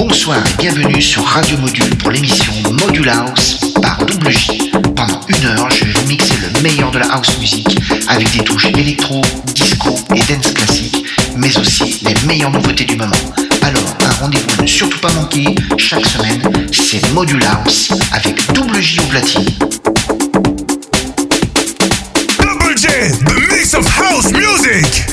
Bonsoir et bienvenue sur Radio Module pour l'émission Module House par Double J. Pendant une heure, je vais mixer le meilleur de la house music avec des touches électro, disco et dance classique, mais aussi les meilleures nouveautés du moment. Alors, un rendez-vous ne surtout pas manquer, chaque semaine, c'est Module House avec Double J au platine. Double J, the mix of house music!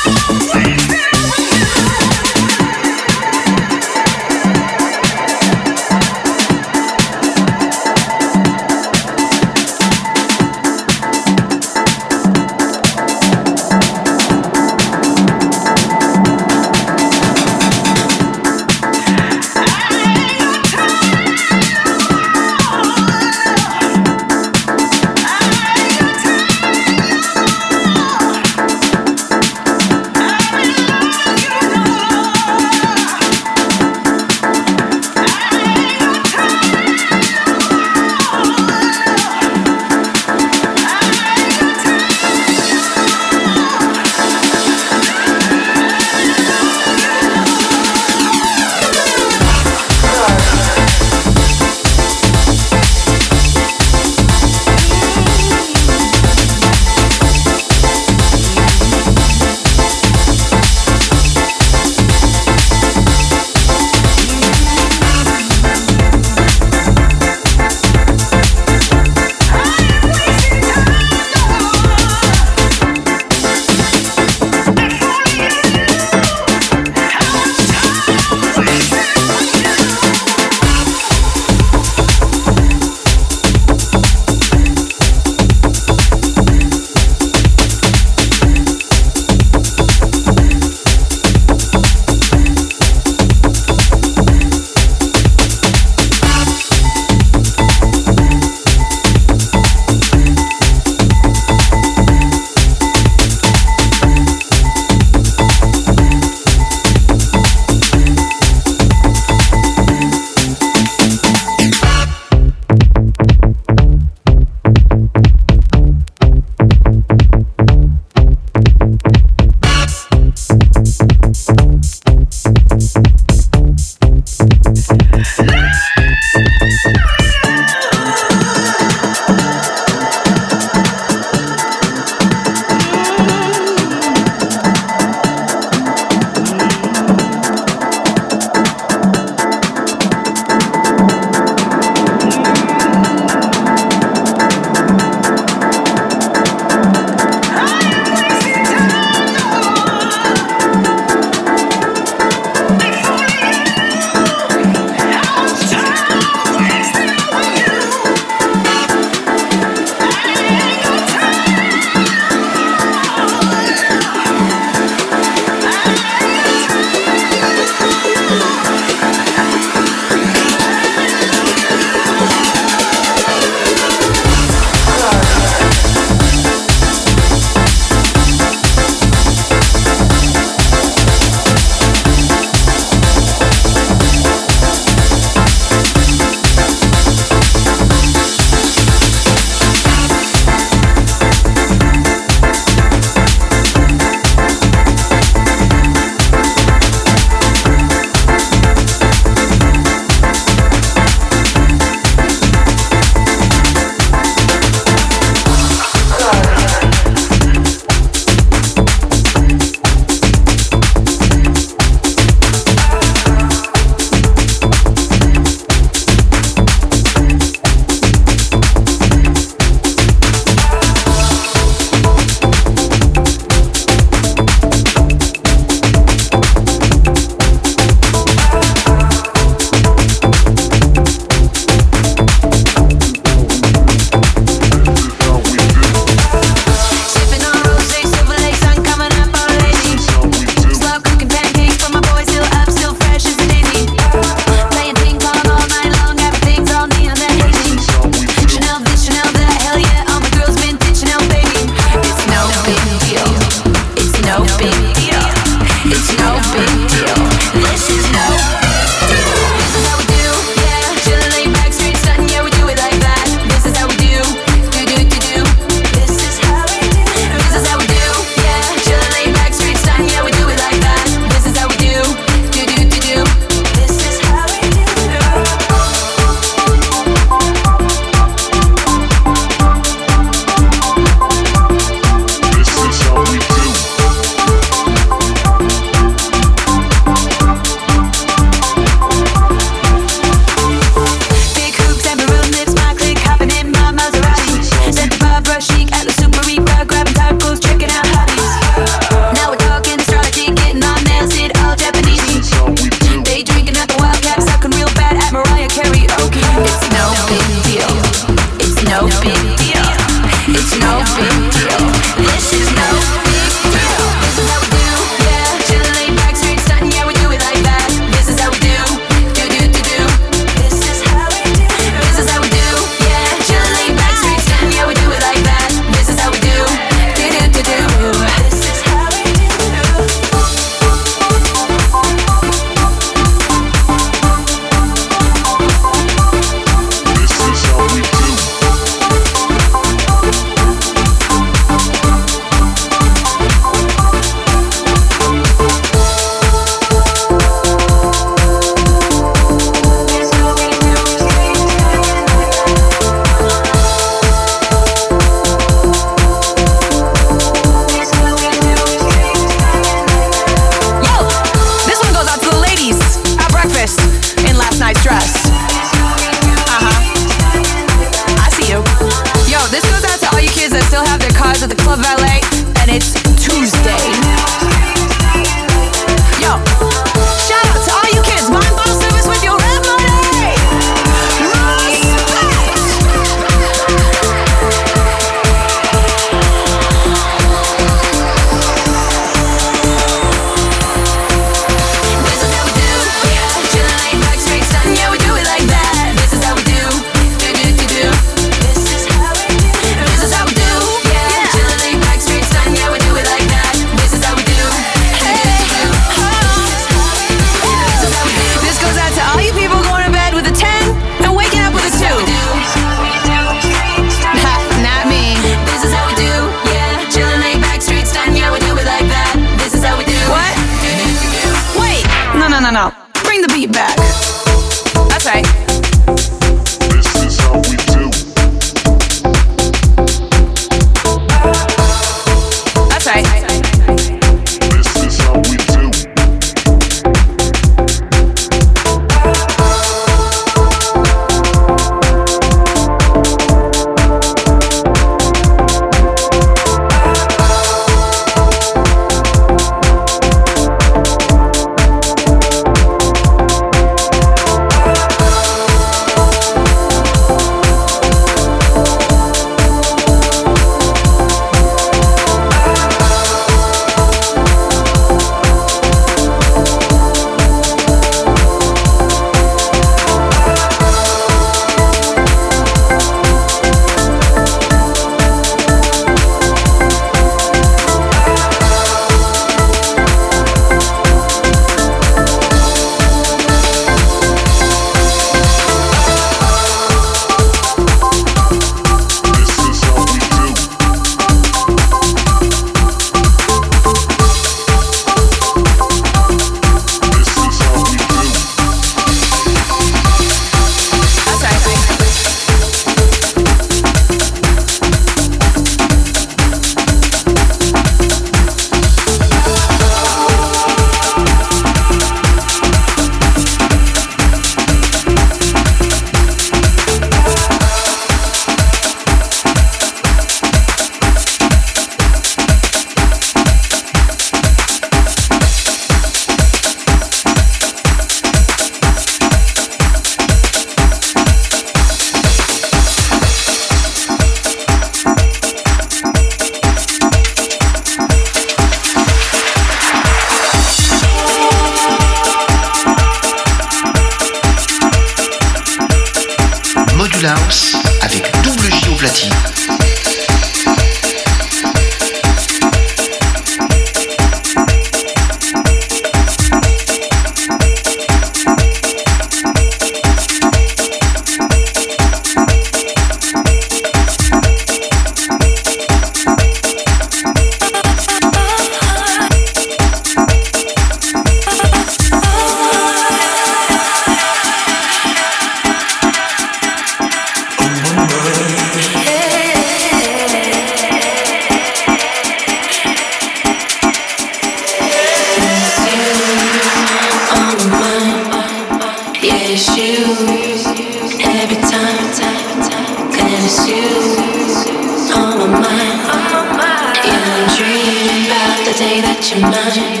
That you're mine.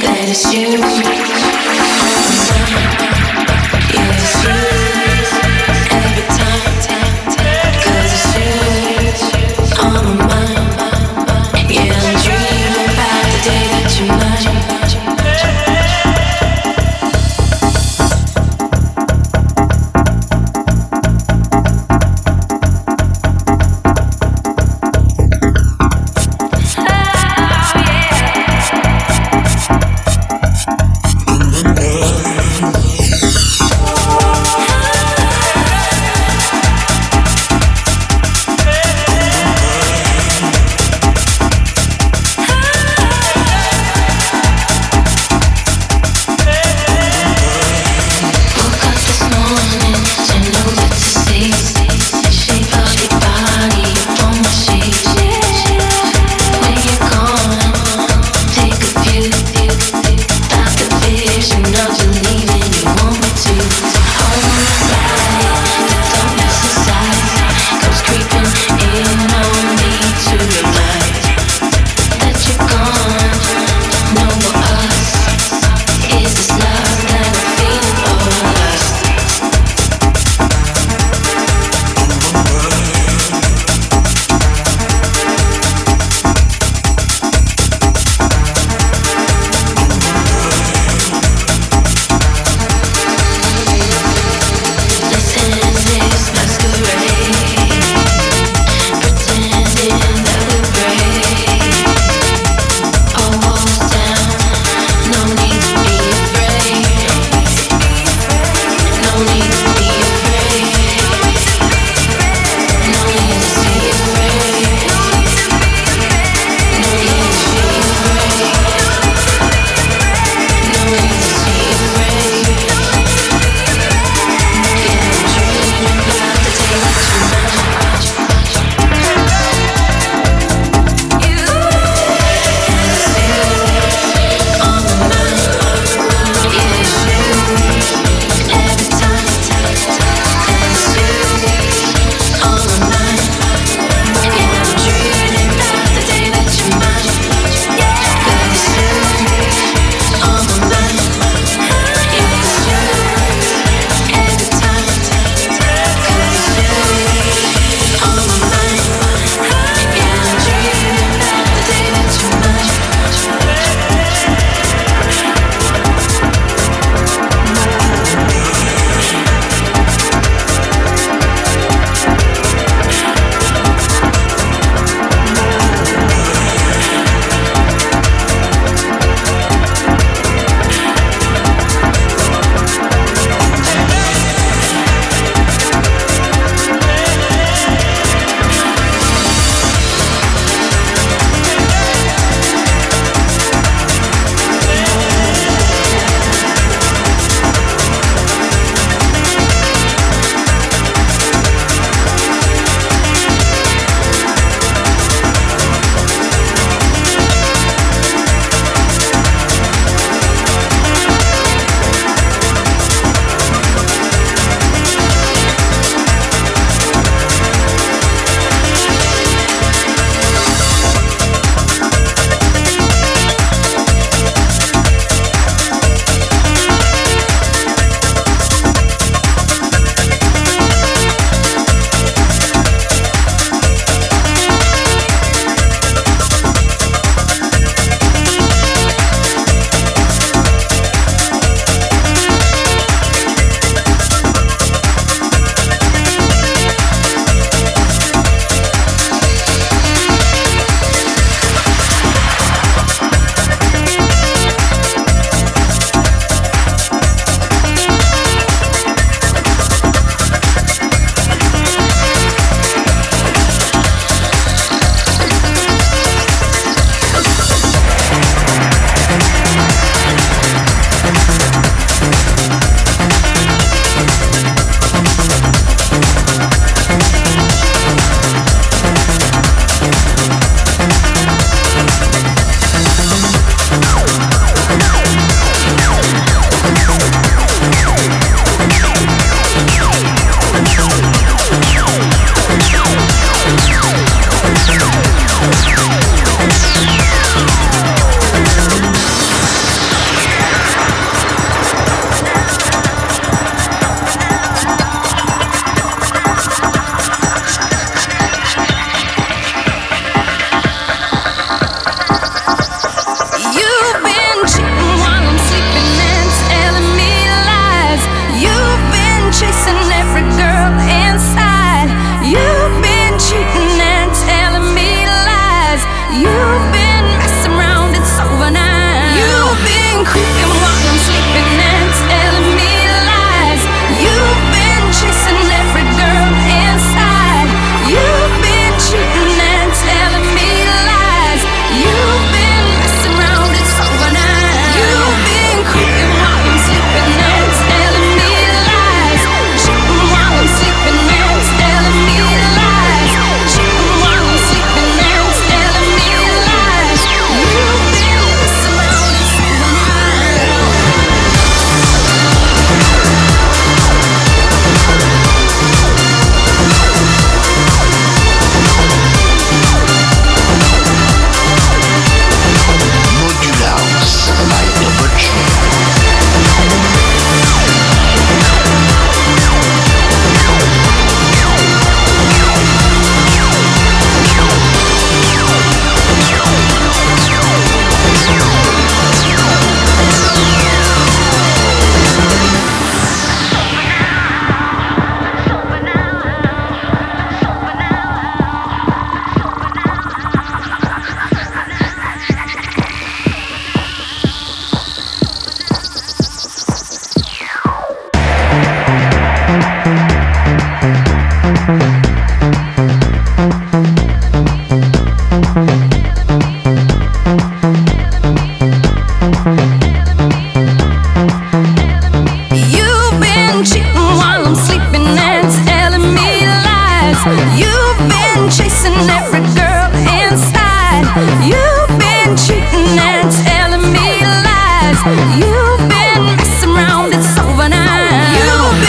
That it's you.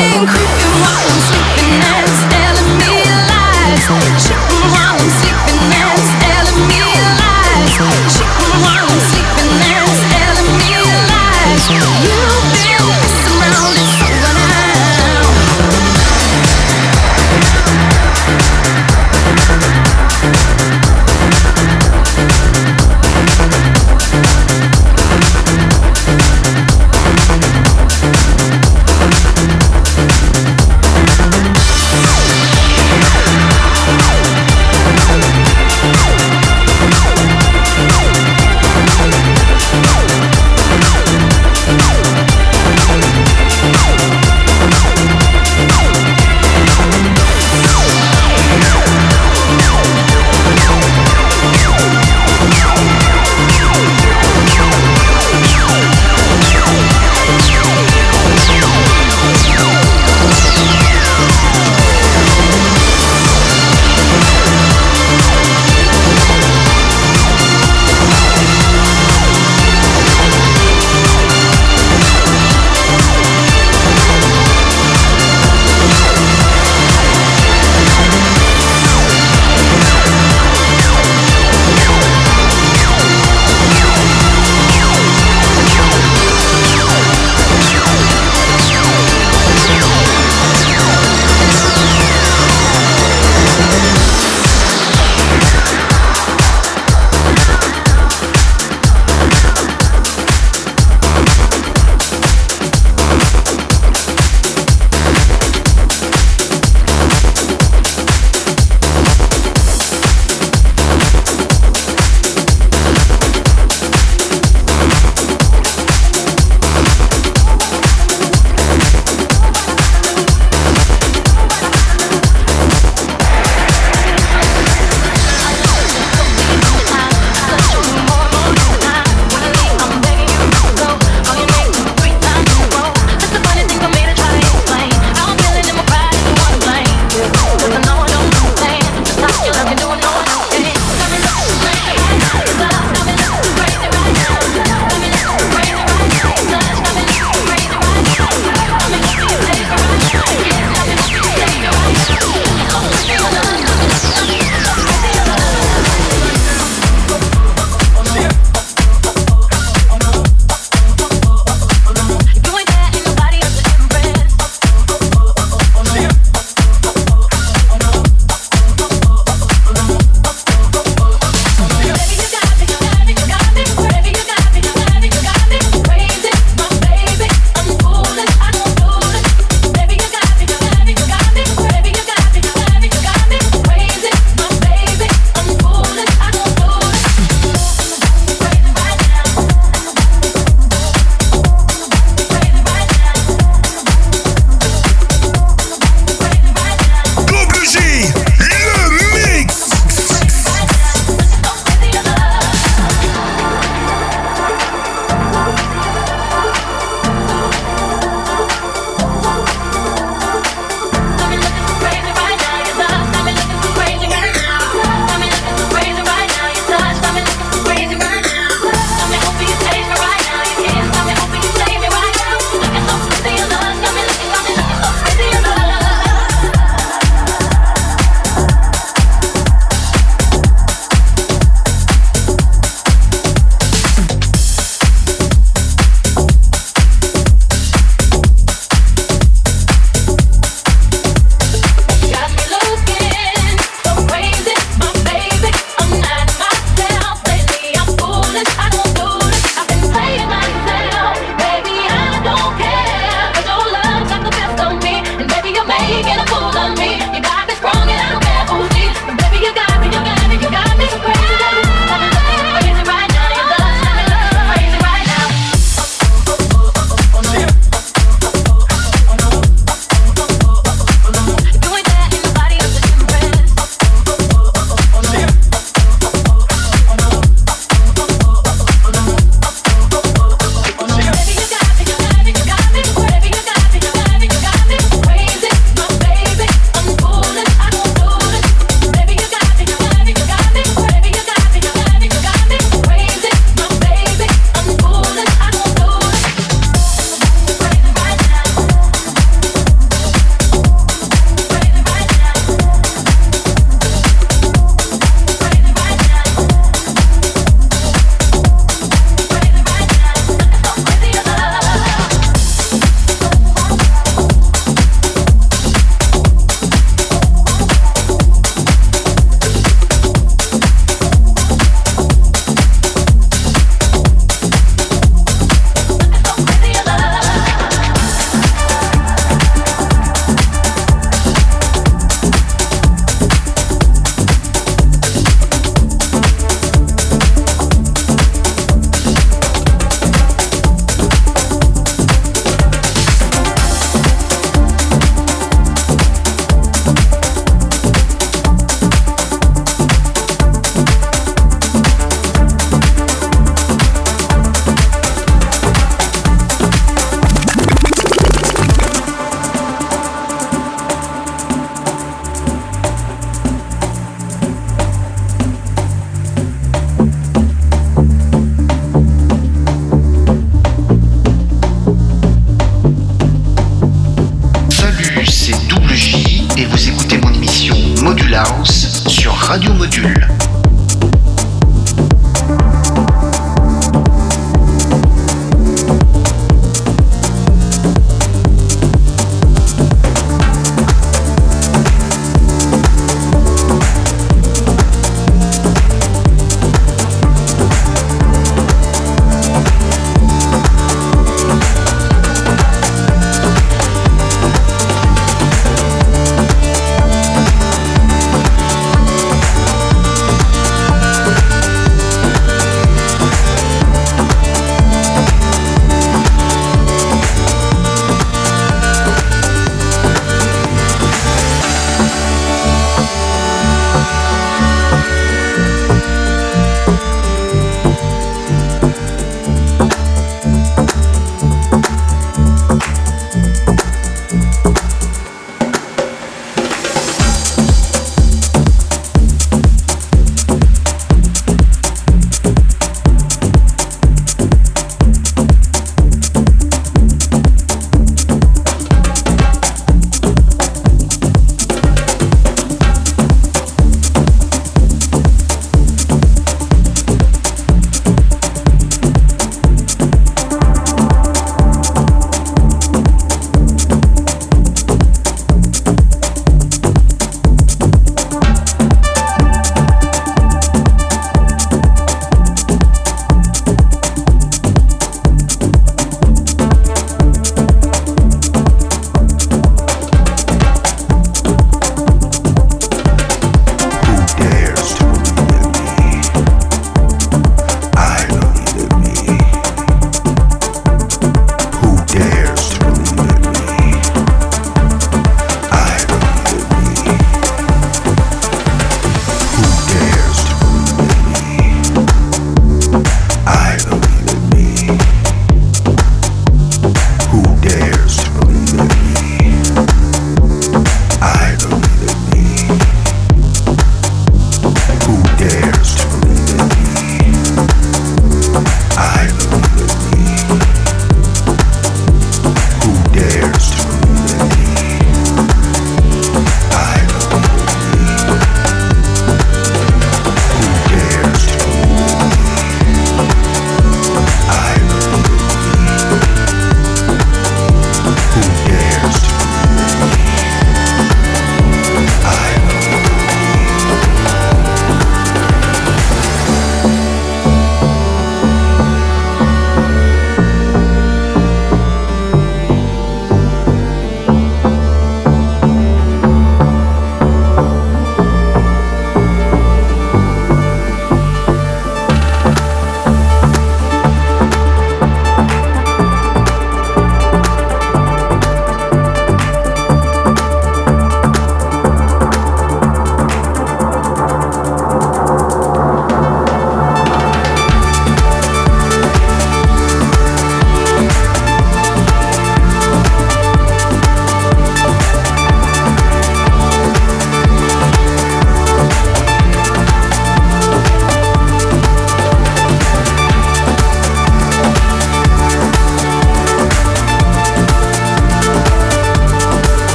increase